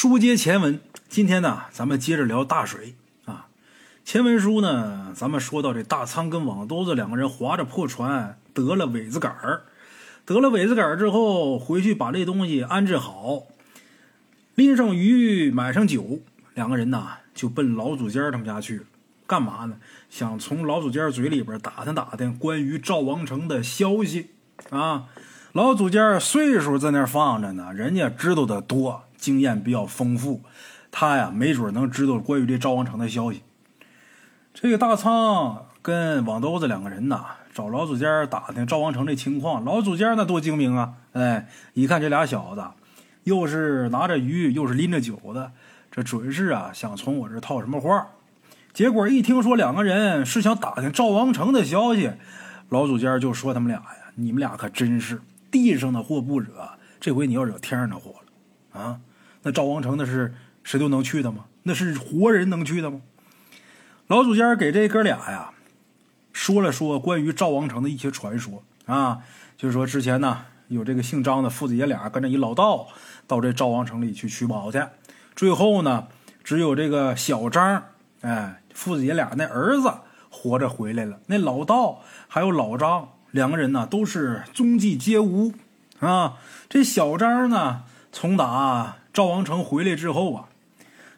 书接前文，今天呢，咱们接着聊大水啊。前文书呢，咱们说到这大仓跟网兜子两个人划着破船得了苇子杆儿，得了苇子杆儿之后，回去把这东西安置好，拎上鱼，买上酒，两个人呐就奔老祖家他们家去了。干嘛呢？想从老祖家嘴里边打听打听关于赵王成的消息啊。老祖家岁数在那放着呢，人家知道的多。经验比较丰富，他呀没准能知道关于这赵王成的消息。这个大仓跟网兜子两个人呐，找老祖家打听赵王成这情况。老祖家那多精明啊！哎，一看这俩小子，又是拿着鱼，又是拎着酒的，这准是啊想从我这套什么话。结果一听说两个人是想打听赵王成的消息，老祖家就说他们俩呀：“你们俩可真是地上的祸不惹，这回你要惹天上的祸了啊！”那赵王城那是谁都能去的吗？那是活人能去的吗？老祖家给这哥俩呀说了说关于赵王城的一些传说啊，就是说之前呢有这个姓张的父子爷俩跟着一老道到这赵王城里去取宝去，最后呢只有这个小张哎父子爷俩那儿子活着回来了，那老道还有老张两个人呢都是踪迹皆无啊。这小张呢从打。赵王成回来之后啊，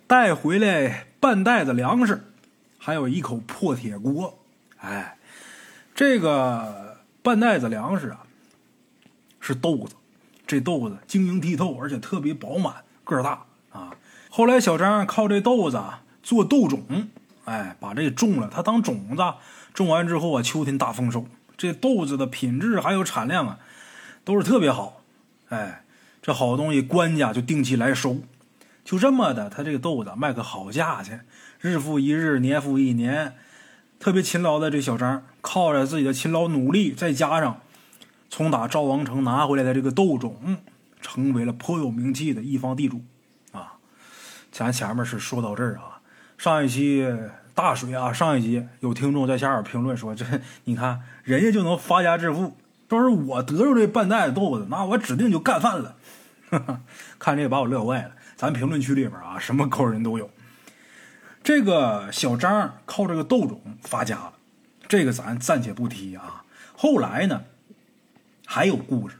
带回来半袋子粮食，还有一口破铁锅。哎，这个半袋子粮食啊，是豆子。这豆子晶莹剔透，而且特别饱满，个儿大啊。后来小张靠这豆子做豆种，哎，把这种了，他当种子，种完之后啊，秋天大丰收。这豆子的品质还有产量啊，都是特别好。哎。这好东西，官家就定期来收，就这么的，他这个豆子卖个好价钱，日复一日，年复一年，特别勤劳的这小张，靠着自己的勤劳努力，再加上从打赵王城拿回来的这个豆种，成为了颇有名气的一方地主啊。咱前面是说到这儿啊，上一期大水啊，上一集有听众在下面评论说，这 你看人家就能发家致富，要是我得着这半袋子豆子，那我指定就干饭了。看这个把我乐坏了。咱评论区里边啊，什么高人都有。这个小张靠这个豆种发家了，这个咱暂且不提啊。后来呢，还有故事。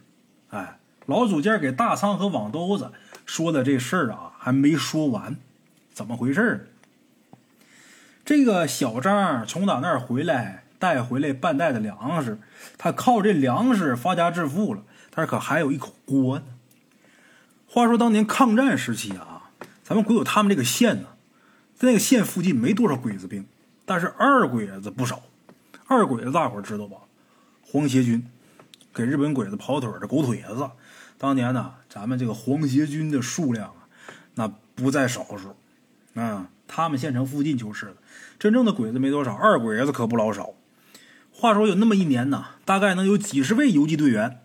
哎，老祖家给大仓和网兜子说的这事儿啊，还没说完。怎么回事？这个小张从打那儿回来，带回来半袋的粮食，他靠这粮食发家致富了。但是可还有一口锅呢。话说当年抗战时期啊，咱们鬼友他们这个县呢，在那个县附近没多少鬼子兵，但是二鬼子不少。二鬼子大伙知道吧？黄协军给日本鬼子跑腿的狗腿子。当年呢，咱们这个黄协军的数量啊，那不在少数。啊，他们县城附近就是了。真正的鬼子没多少，二鬼子可不老少。话说有那么一年呢，大概能有几十位游击队员。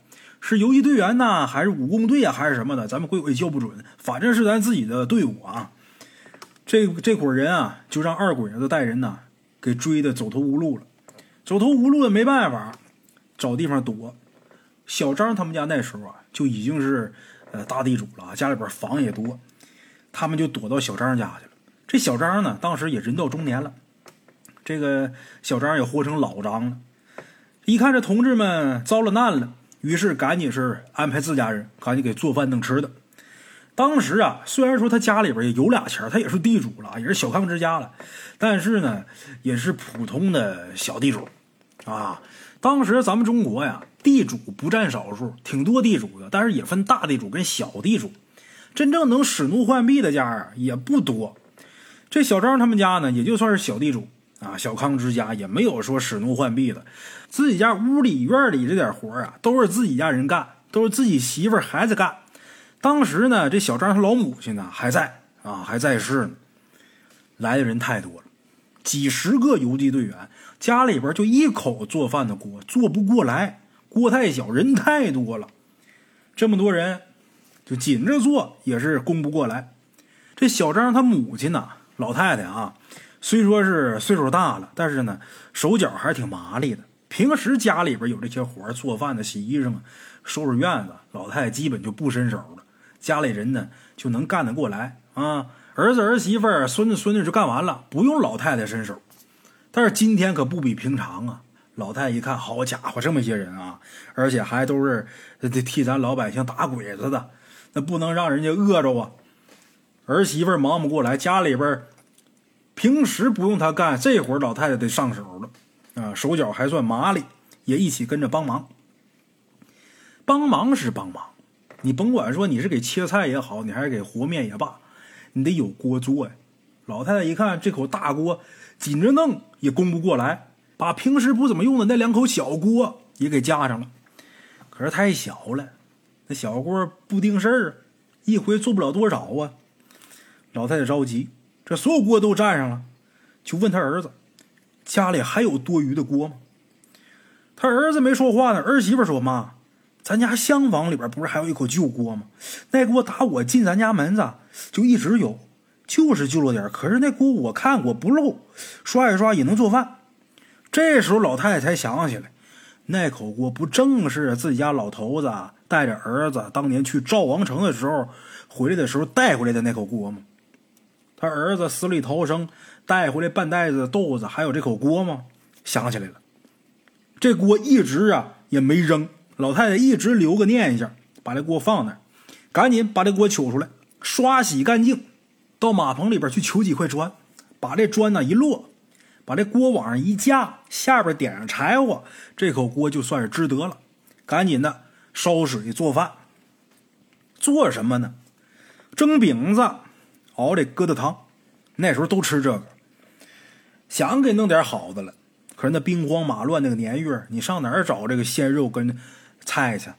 是游击队员呢，还是武工队啊，还是什么的？咱们鬼鬼叫不准。反正是咱自己的队伍啊。这这伙人啊，就让二鬼子带人呢，给追的走投无路了。走投无路的没办法，找地方躲。小张他们家那时候啊，就已经是呃大地主了，家里边房也多，他们就躲到小张家去了。这小张呢，当时也人到中年了，这个小张也活成老张了。一看这同志们遭了难了。于是赶紧是安排自家人赶紧给做饭弄吃的。当时啊，虽然说他家里边也有俩钱他也是地主了，也是小康之家了，但是呢，也是普通的小地主啊。当时咱们中国呀，地主不占少数，挺多地主的，但是也分大地主跟小地主。真正能使奴换币的家啊，也不多。这小张他们家呢，也就算是小地主。啊，小康之家也没有说使奴换婢的，自己家屋里院里这点活啊，都是自己家人干，都是自己媳妇孩子干。当时呢，这小张他老母亲呢还在啊，还在世呢。来的人太多了，几十个游击队员，家里边就一口做饭的锅做不过来，锅太小，人太多了，这么多人就紧着做也是供不过来。这小张他母亲呢，老太太啊。虽说是岁数大了，但是呢，手脚还是挺麻利的。平时家里边有这些活做饭的、洗衣裳、收拾院子，老太太基本就不伸手了。家里人呢就能干得过来啊。儿子儿媳妇、孙子孙女就干完了，不用老太太伸手。但是今天可不比平常啊！老太太一看，好家伙，这么些人啊，而且还都是替咱老百姓打鬼子的，那不能让人家饿着啊！儿媳妇忙不过来，家里边平时不用他干，这会儿老太太得上手了啊，手脚还算麻利，也一起跟着帮忙。帮忙是帮忙，你甭管说你是给切菜也好，你还是给和面也罢。你得有锅做呀！老太太一看这口大锅紧着弄也供不过来，把平时不怎么用的那两口小锅也给加上了。可是太小了，那小锅不定事儿，一回做不了多少啊。老太太着急，这所有锅都占上了，就问他儿子：“家里还有多余的锅吗？”他儿子没说话呢。儿媳妇说：“妈，咱家厢房里边不是还有一口旧锅吗？那锅打我进咱家门子。”就一直有，就是旧了点可是那锅我看过不漏，刷一刷也能做饭。这时候老太太才想起来，那口锅不正是自己家老头子带着儿子当年去赵王城的时候回来的时候带回来的那口锅吗？他儿子死里逃生带回来半袋子豆子，还有这口锅吗？想起来了，这锅一直啊也没扔，老太太一直留个念想，把这锅放那儿赶紧把这锅取出来。刷洗干净，到马棚里边去取几块砖，把这砖呢一摞，把这锅往上一架，下边点上柴火，这口锅就算是支得了。赶紧的烧水做饭，做什么呢？蒸饼子，熬这疙瘩汤。那时候都吃这个，想给弄点好的了，可是那兵荒马乱那个年月，你上哪儿找这个鲜肉跟菜去？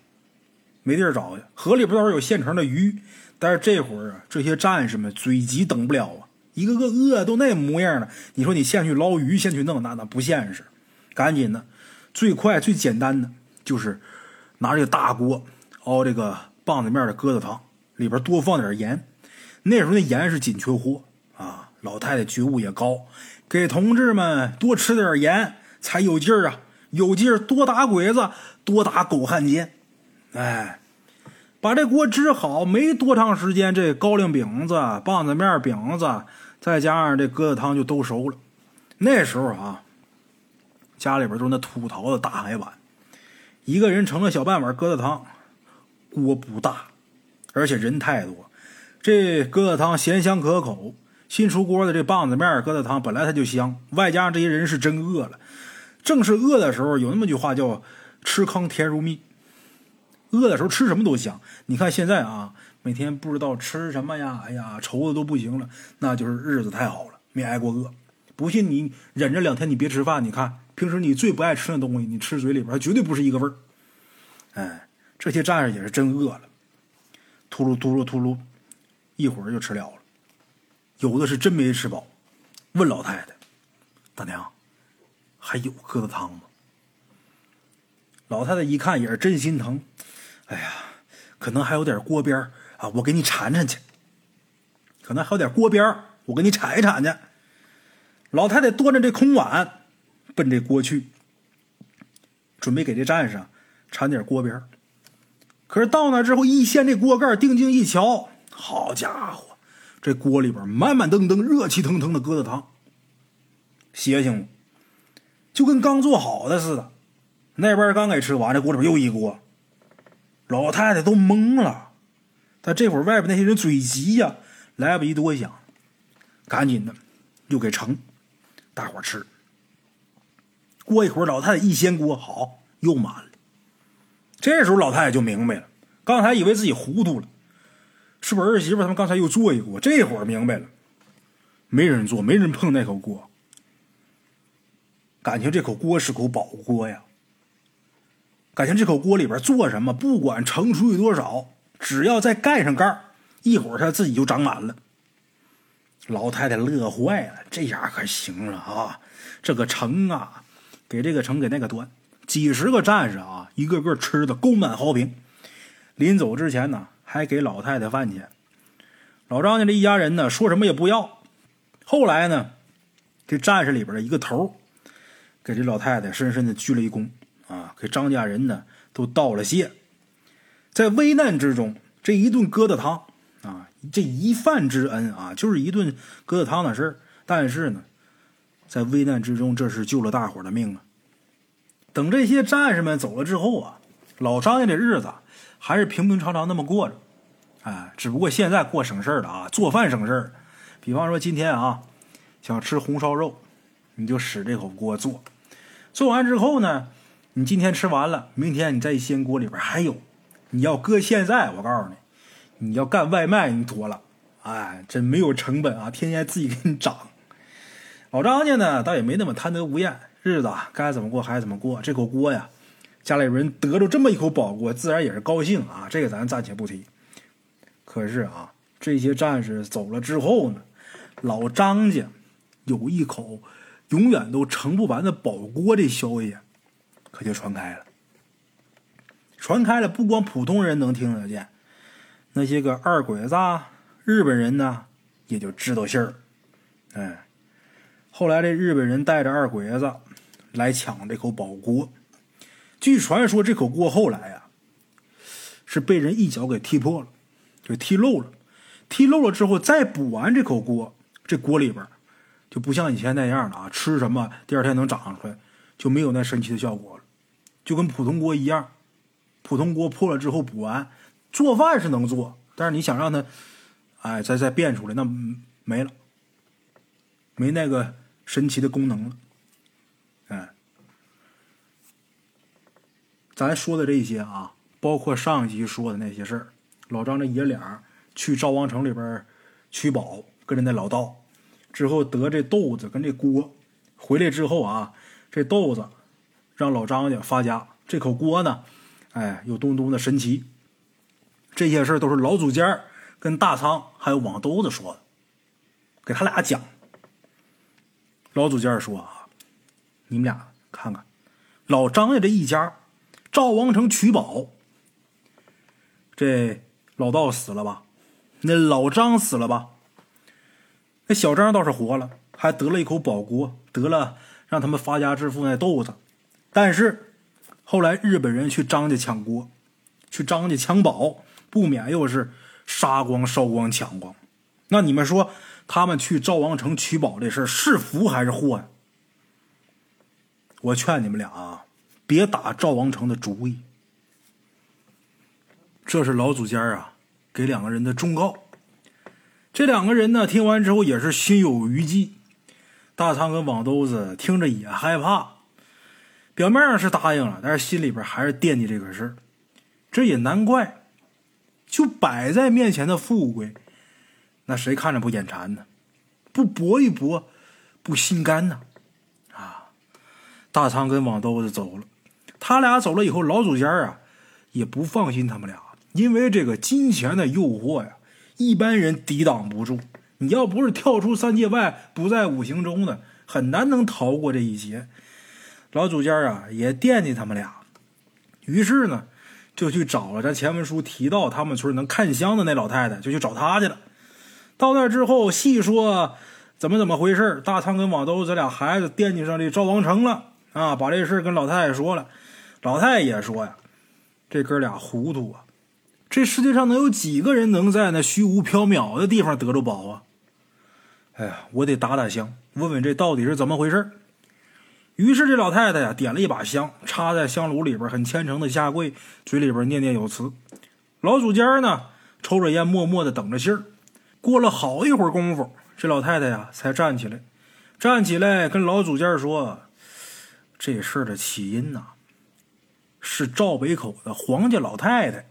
没地儿找去。河里边倒是有现成的鱼。但是这会儿啊，这些战士们嘴急，等不了啊，一个个饿都那模样了。你说你先去捞鱼，先去弄，那那不现实。赶紧的，最快最简单的就是拿这个大锅熬这个棒子面的疙瘩汤，里边多放点盐。那时候那盐是紧缺货啊，老太太觉悟也高，给同志们多吃点盐才有劲儿啊，有劲儿多打鬼子，多打狗汉奸。哎。把这锅支好，没多长时间，这高粱饼子、棒子面饼子，再加上这疙瘩汤就都熟了。那时候啊，家里边都是那土陶的大海碗，一个人盛了小半碗疙瘩汤，锅不大，而且人太多，这疙瘩汤咸香可口。新出锅的这棒子面疙瘩汤本来它就香，外加上这些人是真饿了，正是饿的时候，有那么句话叫“吃糠甜如蜜”。饿的时候吃什么都香。你看现在啊，每天不知道吃什么呀，哎呀，愁的都不行了。那就是日子太好了，没挨过饿。不信你忍着两天，你别吃饭。你看平时你最不爱吃的东西，你吃嘴里边它绝对不是一个味儿。哎，这些战士也是真饿了，秃噜秃噜秃噜，一会儿就吃了了。有的是真没吃饱，问老太太：“大娘，还有疙瘩汤吗？”老太太一看也是真心疼。哎呀，可能还有点锅边啊，我给你铲铲去。可能还有点锅边我给你铲一铲去。老太太端着这空碗，奔这锅去，准备给这战士铲点锅边可是到那之后，一掀这锅盖，定睛一瞧，好家伙，这锅里边满满登登、热气腾腾的疙瘩汤，邪性不？就跟刚做好的似的。那边刚给吃完，这锅里边又一锅。老太太都懵了，但这会儿外边那些人嘴急呀，来不及多想，赶紧的又给盛，大伙吃。过一会儿，老太太一掀锅，好，又满了。这时候老太太就明白了，刚才以为自己糊涂了，是不是儿媳妇他们刚才又做一锅？这会儿明白了，没人做，没人碰那口锅，感情这口锅是口宝锅呀。感情这口锅里边做什么，不管盛出去多少，只要再盖上盖一会儿它自己就长满了。老太太乐坏了，这下可行了啊！这个盛啊，给这个盛，给那个端，几十个战士啊，一个个吃的宫满壕平。临走之前呢，还给老太太饭钱。老张家这一家人呢，说什么也不要。后来呢，这战士里边的一个头，给这老太太深深的鞠了一躬。啊，给张家人呢都道了谢。在危难之中，这一顿疙瘩汤啊，这一饭之恩啊，就是一顿疙瘩汤的事儿。但是呢，在危难之中，这是救了大伙的命啊。等这些战士们走了之后啊，老张家的日子还是平平常常那么过着。哎，只不过现在过省事儿了啊，做饭省事儿。比方说今天啊，想吃红烧肉，你就使这口锅做。做完之后呢，你今天吃完了，明天你再一掀锅里边还有。你要搁现在，我告诉你，你要干外卖，你妥了。哎，真没有成本啊，天天自己给你涨。老张家呢，倒也没那么贪得无厌，日子该怎么过还怎么过。这口锅呀，家里人得着这么一口宝锅，自然也是高兴啊。这个咱暂且不提。可是啊，这些战士走了之后呢，老张家有一口永远都盛不完的宝锅，这消息可就传开了。传开了，不光普通人能听得见，那些个二鬼子、日本人呢，也就知道信儿。哎，后来这日本人带着二鬼子来抢这口宝锅，据传说这口锅后来呀，是被人一脚给踢破了。就踢漏了，踢漏了之后再补完这口锅，这锅里边就不像以前那样了啊！吃什么第二天能长出来，就没有那神奇的效果了，就跟普通锅一样。普通锅破了之后补完，做饭是能做，但是你想让它，哎，再再变出来，那没了，没那个神奇的功能了。咱说的这些啊，包括上一集说的那些事儿。老张这爷俩去赵王城里边取宝，跟着那老道，之后得这豆子跟这锅，回来之后啊，这豆子让老张家发家，这口锅呢，哎，有东东的神奇。这些事儿都是老祖家跟大仓还有网兜子说的，给他俩讲。老祖家说啊，你们俩看看，老张家这一家，赵王城取宝，这。老道死了吧？那老张死了吧？那小张倒是活了，还得了一口宝锅，得了让他们发家致富那豆子。但是后来日本人去张家抢锅，去张家抢宝，不免又是杀光、烧光、抢光。那你们说，他们去赵王城取宝这事是福还是祸呀？我劝你们俩啊，别打赵王城的主意。这是老祖家啊，给两个人的忠告。这两个人呢，听完之后也是心有余悸。大仓跟网兜子听着也害怕，表面上是答应了，但是心里边还是惦记这个事儿。这也难怪，就摆在面前的富贵，那谁看着不眼馋呢？不搏一搏，不心甘呐！啊，大仓跟网兜子走了，他俩走了以后，老祖家啊也不放心他们俩。因为这个金钱的诱惑呀，一般人抵挡不住。你要不是跳出三界外，不在五行中的，很难能逃过这一劫。老祖家啊，也惦记他们俩，于是呢，就去找了咱前文书提到他们村能看香的那老太太，就去找她去了。到那之后，细说怎么怎么回事大仓跟网兜这俩孩子惦记上这赵王城了啊，把这事跟老太太说了。老太太说呀，这哥俩糊涂啊。这世界上能有几个人能在那虚无缥缈的地方得着宝啊？哎呀，我得打打香，问问这到底是怎么回事于是这老太太呀，点了一把香，插在香炉里边，很虔诚的下跪，嘴里边念念有词。老祖家呢，抽着烟，默默的等着信儿。过了好一会儿功夫，这老太太呀，才站起来，站起来跟老祖家说：“这事儿的起因呐，是赵北口的黄家老太太。”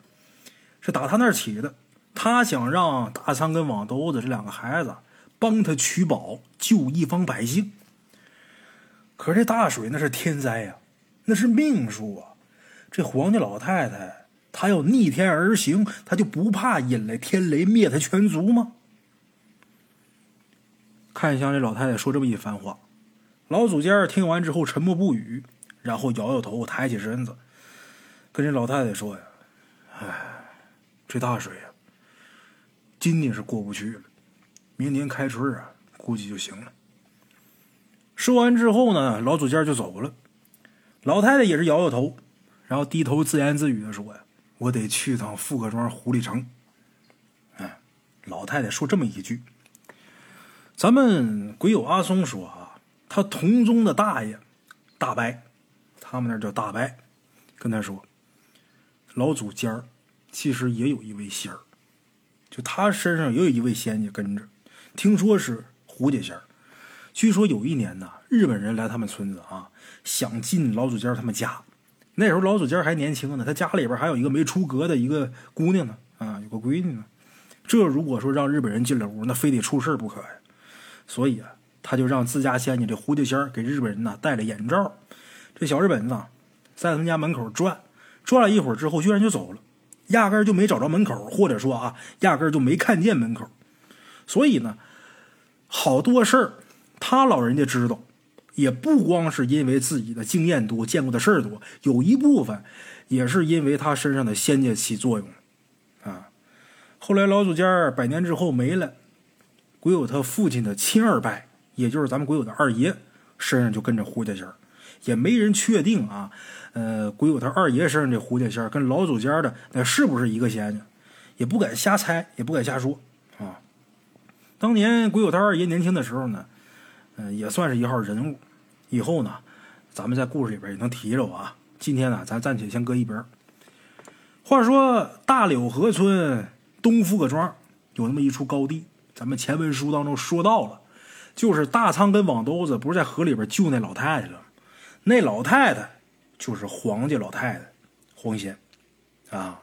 是打他那儿起的，他想让大仓跟网兜子这两个孩子帮他取宝，救一方百姓。可是这大水那是天灾呀，那是命数啊！这黄家老太太她要逆天而行，她就不怕引来天雷灭她全族吗？看向这老太太说这么一番话，老祖家听完之后沉默不语，然后摇摇头，抬起身子，跟这老太太说呀：“哎。”这大水啊，今年是过不去了，明年开春啊，估计就行了。说完之后呢，老祖家就走了，老太太也是摇摇头，然后低头自言自语的说：“呀，我得去趟富各庄狐狸城，哎老太太说这么一句：“咱们鬼友阿松说啊，他同宗的大爷大白，他们那叫大白，跟他说，老祖尖儿其实也有一位仙儿，就他身上也有一位仙家跟着，听说是胡家仙儿。据说有一年呢，日本人来他们村子啊，想进老祖尖儿他们家。那时候老祖尖儿还年轻呢，他家里边还有一个没出阁的一个姑娘呢，啊，有个闺女呢。”这如果说让日本人进了屋，那非得出事不可呀。所以啊，他就让自家仙家这胡家仙儿给日本人呢戴了眼罩。这小日本子在他们家门口转，转了一会儿之后，居然就走了，压根就没找着门口，或者说啊，压根就没看见门口。所以呢，好多事儿他老人家知道，也不光是因为自己的经验多、见过的事儿多，有一部分也是因为他身上的仙家起作用。啊后来老祖家百年之后没了，鬼友他父亲的亲二伯，也就是咱们鬼友的二爷身上就跟着胡家仙也没人确定啊。呃，鬼友他二爷身上这胡家仙跟老祖家的那是不是一个仙家，也不敢瞎猜，也不敢瞎说啊。当年鬼友他二爷年轻的时候呢，嗯，也算是一号人物。以后呢，咱们在故事里边也能提着啊。今天呢，咱暂且先搁一边。话说大柳河村。东福各庄有那么一处高地，咱们前文书当中说到了，就是大仓跟网兜子不是在河里边救那老太太了，那老太太就是黄家老太太，黄仙，啊，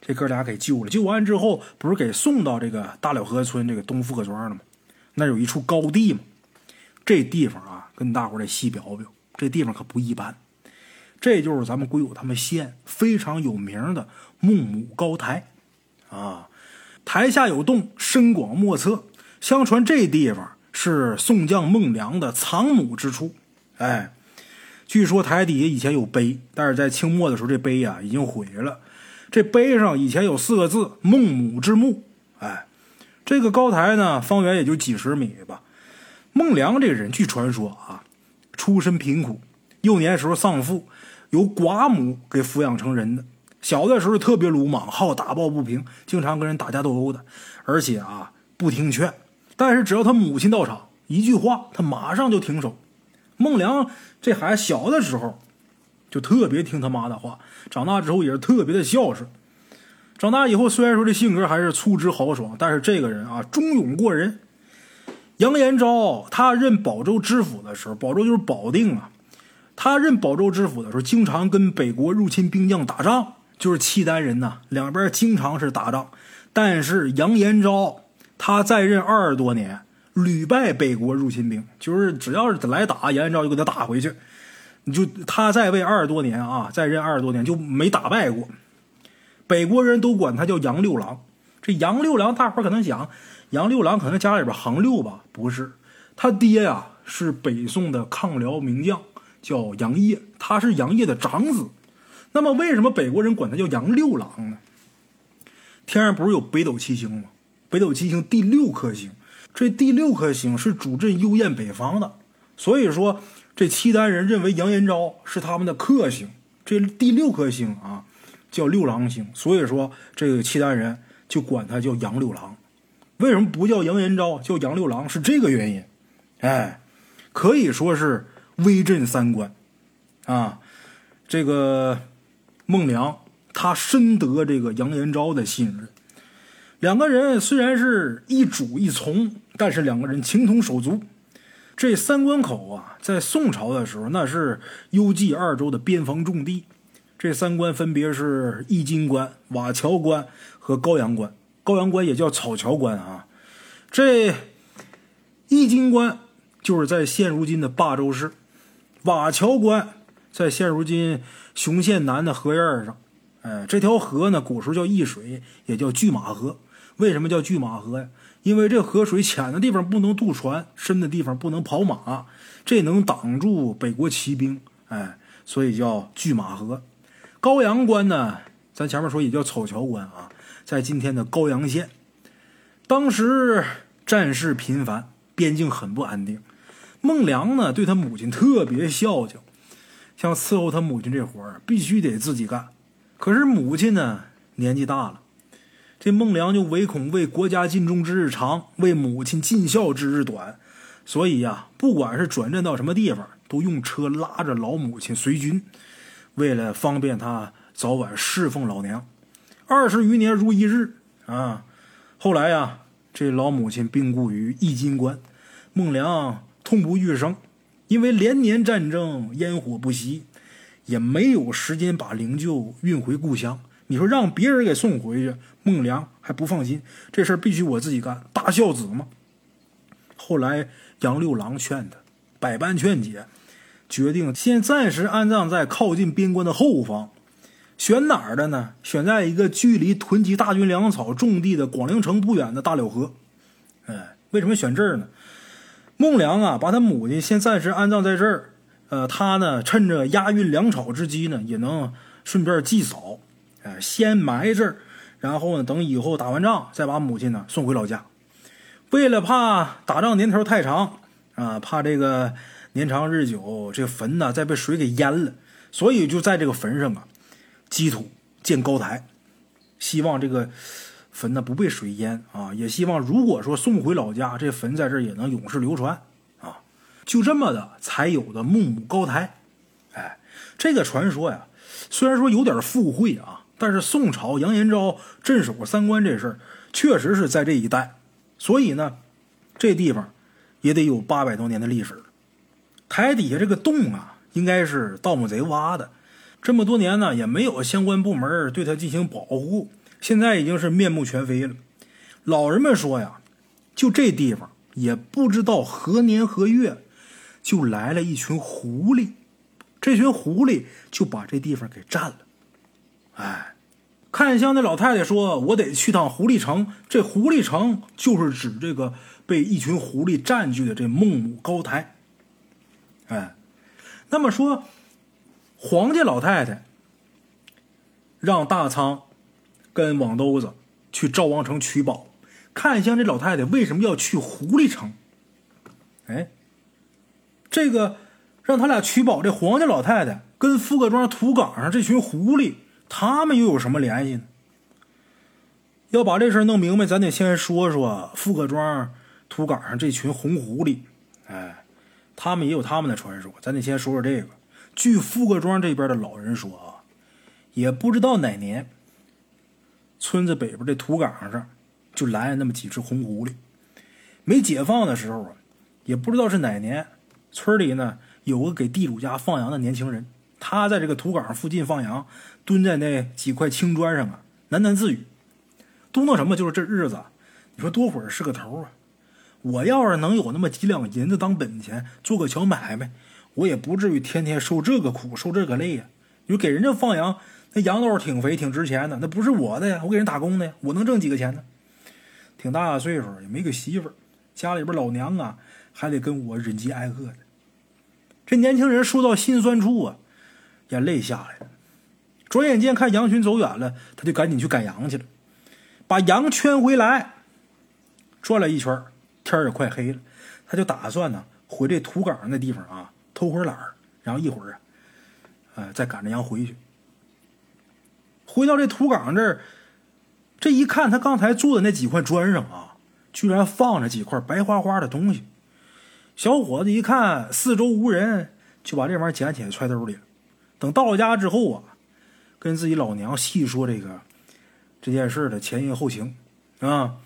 这哥俩给救了，救完之后不是给送到这个大柳河村这个东福葛庄了吗？那有一处高地嘛，这地方啊，跟大伙得细表表，这地方可不一般，这就是咱们归友他们县非常有名的孟母高台，啊。台下有洞，深广莫测。相传这地方是宋将孟良的藏母之处。哎，据说台底下以前有碑，但是在清末的时候，这碑呀已经毁了。这碑上以前有四个字“孟母之墓”。哎，这个高台呢，方圆也就几十米吧。孟良这个人，据传说啊，出身贫苦，幼年时候丧父，由寡母给抚养成人的。小的时候特别鲁莽，好打抱不平，经常跟人打架斗殴的，而且啊不听劝。但是只要他母亲到场，一句话他马上就停手。孟良这孩子小的时候就特别听他妈的话，长大之后也是特别的孝顺。长大以后虽然说这性格还是粗直豪爽，但是这个人啊忠勇过人。杨延昭他任保州知府的时候，保州就是保定啊。他任保州知府的时候，经常跟北国入侵兵将打仗。就是契丹人呐，两边经常是打仗，但是杨延昭他在任二十多年，屡败北国入侵兵，就是只要是来打，杨延昭就给他打回去。你就他在位二十多年啊，在任二十多年就没打败过。北国人都管他叫杨六郎。这杨六郎，大伙可能想，杨六郎可能家里边行六吧？不是，他爹呀是北宋的抗辽名将，叫杨业，他是杨业的长子。那么，为什么北国人管他叫杨六郎呢？天上不是有北斗七星吗？北斗七星第六颗星，这第六颗星是主镇幽燕北方的，所以说这契丹人认为杨延昭是他们的克星。这第六颗星啊，叫六郎星，所以说这个契丹人就管他叫杨六郎。为什么不叫杨延昭，叫杨六郎？是这个原因。哎，可以说是威震三关啊，这个。孟良，他深得这个杨延昭的信任。两个人虽然是一主一从，但是两个人情同手足。这三关口啊，在宋朝的时候，那是幽蓟二州的边防重地。这三关分别是易筋关、瓦桥关和高阳关。高阳关也叫草桥关啊。这易筋关就是在现如今的霸州市，瓦桥关。在现如今雄县南的河沿上，哎，这条河呢，古时候叫易水，也叫拒马河。为什么叫拒马河呀？因为这河水浅的地方不能渡船，深的地方不能跑马，这能挡住北国骑兵，哎，所以叫拒马河。高阳关呢，咱前面说也叫草桥关啊，在今天的高阳县。当时战事频繁，边境很不安定。孟良呢，对他母亲特别孝敬。像伺候他母亲这活儿，必须得自己干。可是母亲呢，年纪大了，这孟良就唯恐为国家尽忠之日长，为母亲尽孝之日短，所以呀，不管是转战到什么地方，都用车拉着老母亲随军，为了方便他早晚侍奉老娘。二十余年如一日啊！后来呀，这老母亲病故于易金关，孟良痛不欲生，因为连年战争，烟火不息，也没有时间把灵柩运回故乡。你说让别人给送回去，孟良还不放心，这事儿必须我自己干，大孝子嘛。后来杨六郎劝他，百般劝解，决定先暂时安葬在靠近边关的后方。选哪儿的呢？选在一个距离囤积大军粮草种地的广陵城不远的大柳河。哎，为什么选这儿呢？孟良啊，把他母亲先暂时安葬在这儿。呃，他呢，趁着押运粮草之机呢，也能顺便祭扫。哎，先埋这儿，然后呢，等以后打完仗，再把母亲呢送回老家。为了怕打仗年头太长啊，怕这个年长日久，这坟呢再被水给淹了，所以就在这个坟上啊，基土建高台，希望这个坟呢不被水淹啊，也希望如果说送回老家，这坟在这也能永世流传啊。就这么的才有的孟母高台。哎，这个传说呀，虽然说有点附会啊。但是宋朝杨延昭镇守三关这事儿，确实是在这一带，所以呢，这地方也得有八百多年的历史了。台底下这个洞啊，应该是盗墓贼挖的，这么多年呢，也没有相关部门对他进行保护，现在已经是面目全非了。老人们说呀，就这地方，也不知道何年何月，就来了一群狐狸，这群狐狸就把这地方给占了。哎，看香的老太太说：“我得去趟狐狸城。”这狐狸城就是指这个被一群狐狸占据的这孟母高台。哎，那么说，黄家老太太让大仓跟网兜子去赵王城取宝，看香这老太太为什么要去狐狸城？哎，这个让他俩取宝，这黄家老太太跟富各庄土岗上这群狐狸。他们又有什么联系呢？要把这事弄明白，咱得先说说富各庄土岗上这群红狐狸。哎，他们也有他们的传说，咱得先说说这个。据富各庄这边的老人说啊，也不知道哪年，村子北边这土岗上就来了那么几只红狐狸。没解放的时候啊，也不知道是哪年，村里呢有个给地主家放羊的年轻人。他在这个土岗附近放羊，蹲在那几块青砖上啊，喃喃自语，嘟囔什么？就是这日子，你说多会儿是个头啊！我要是能有那么几两银子当本钱，做个小买卖，我也不至于天天受这个苦，受这个累呀。你说给人家放羊，那羊都是挺肥、挺值钱的，那不是我的呀，我给人打工的呀，我能挣几个钱呢？挺大岁数，也没个媳妇，家里边老娘啊，还得跟我忍饥挨饿的。这年轻人说到心酸处啊。眼泪下来了，转眼间看羊群走远了，他就赶紧去赶羊去了，把羊圈回来，转了一圈，天也快黑了，他就打算呢回这土岗那地方啊偷会懒，然后一会儿啊，呃再赶着羊回去。回到这土岗这儿，这一看他刚才坐的那几块砖上啊，居然放着几块白花花的东西。小伙子一看四周无人，就把这玩意儿捡起来揣兜里了。等到家之后啊，跟自己老娘细说这个这件事的前因后情啊，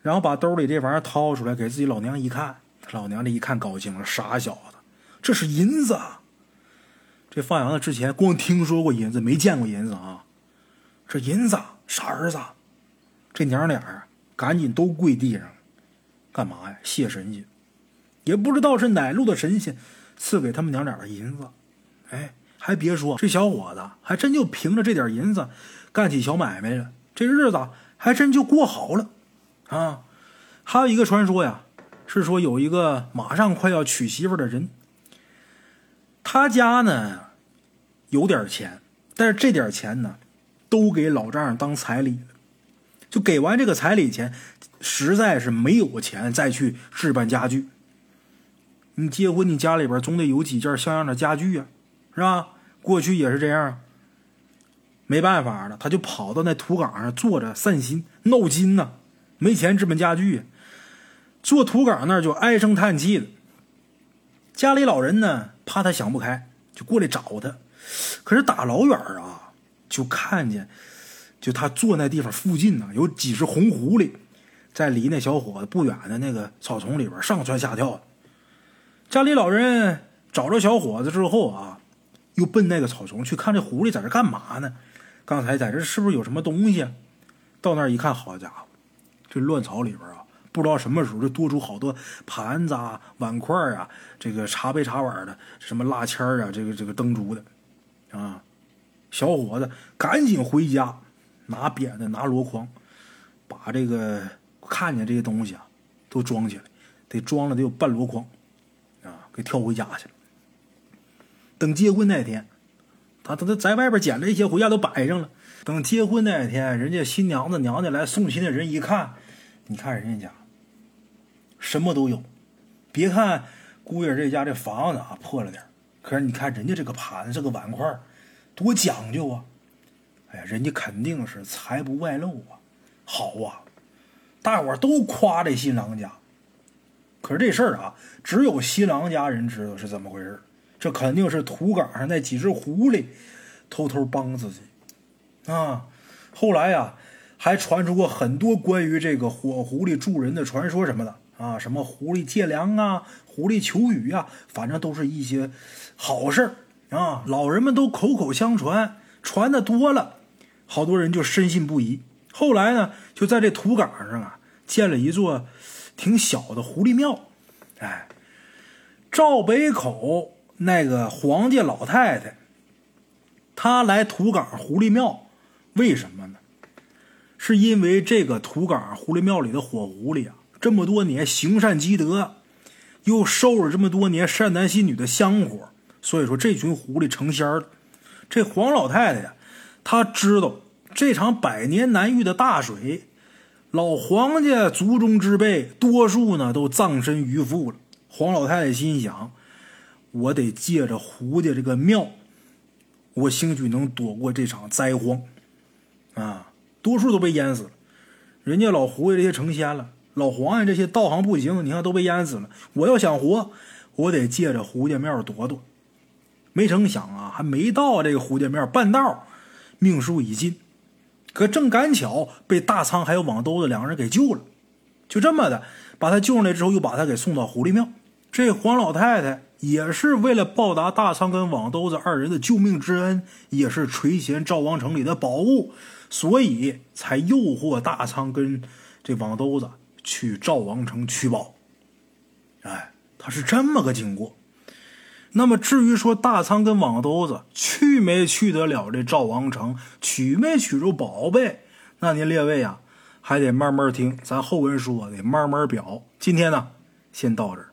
然后把兜里这玩意儿掏出来给自己老娘一看，他老娘这一看高兴了，傻小子，这是银子！这放羊的之前光听说过银子，没见过银子啊，这银子傻儿子！这娘俩啊，赶紧都跪地上，干嘛呀？谢神仙，也不知道是哪路的神仙赐给他们娘俩的银子，哎。还别说，这小伙子还真就凭着这点银子干起小买卖了，这日子还真就过好了啊！还有一个传说呀，是说有一个马上快要娶媳妇的人，他家呢有点钱，但是这点钱呢都给老丈人当彩礼了，就给完这个彩礼钱，实在是没有钱再去置办家具。你结婚，你家里边总得有几件像样的家具啊。是吧？过去也是这样。没办法了，他就跑到那土岗上坐着散心闹心呐，没钱置办家具，坐土岗那儿就唉声叹气的。家里老人呢，怕他想不开，就过来找他，可是打老远啊，就看见，就他坐那地方附近呢，有几只红狐狸，在离那小伙子不远的那个草丛里边上蹿下跳的。家里老人找着小伙子之后啊，又奔那个草丛去看这狐狸在这干嘛呢？刚才在这是不是有什么东西？到那儿一看，好家伙，这乱草里边啊，不知道什么时候就多出好多盘子啊、碗筷啊，这个茶杯茶碗的，什么蜡签啊，这个这个灯烛的，啊，小伙子赶紧回家，拿扁担、拿箩筐，把这个看见这些东西啊，都装起来，得装了得有半箩筐。啊给挑回家去了。等结婚那天，他他他在外边捡了一些回家都摆上了。等结婚那天，人家新娘子娘家来送亲的人一看，你看人家家什么都有。别看姑爷这家这房子啊破了点可是你看人家这个盘子、个碗筷多讲究啊！哎呀，人家肯定是财不外露啊，好啊！大伙都夸这新郎家。可是这事儿啊，只有新郎家人知道是怎么回事这肯定是土岗上那几只狐狸偷偷帮自己啊。后来呀，还传出过很多关于这个火狐狸助人的传说什么的啊，什么狐狸借粮啊，狐狸求雨呀，反正都是一些好事啊。老人们都口口相传，传的多了，好多人就深信不疑。后来呢，就在这土岗上啊，建了一座。挺小的狐狸庙，哎，赵北口那个黄家老太太，她来土岗狐狸庙，为什么呢？是因为这个土岗狐狸庙里的火狐狸啊，这么多年行善积德，又受了这么多年善男信女的香火，所以说这群狐狸成仙了。这黄老太太呀，她知道这场百年难遇的大水。老黄家族中之辈，多数呢都葬身鱼腹了。黄老太太心想：我得借着胡家这个庙，我兴许能躲过这场灾荒。啊，多数都被淹死了。人家老胡家这些成仙了，老黄家这些道行不行，你看都被淹死了。我要想活，我得借着胡家庙躲躲。没成想啊，还没到这个胡家庙半道，命数已尽。可正赶巧被大仓还有网兜子两个人给救了，就这么的把他救上来之后，又把他给送到狐狸庙。这黄老太太也是为了报答大仓跟网兜子二人的救命之恩，也是垂涎赵王城里的宝物，所以才诱惑大仓跟这网兜子去赵王城取宝。哎，他是这么个经过。那么至于说大仓跟网兜子去没去得了这赵王城，取没取着宝贝，那您列位啊，还得慢慢听，咱后文说，得慢慢表。今天呢，先到这。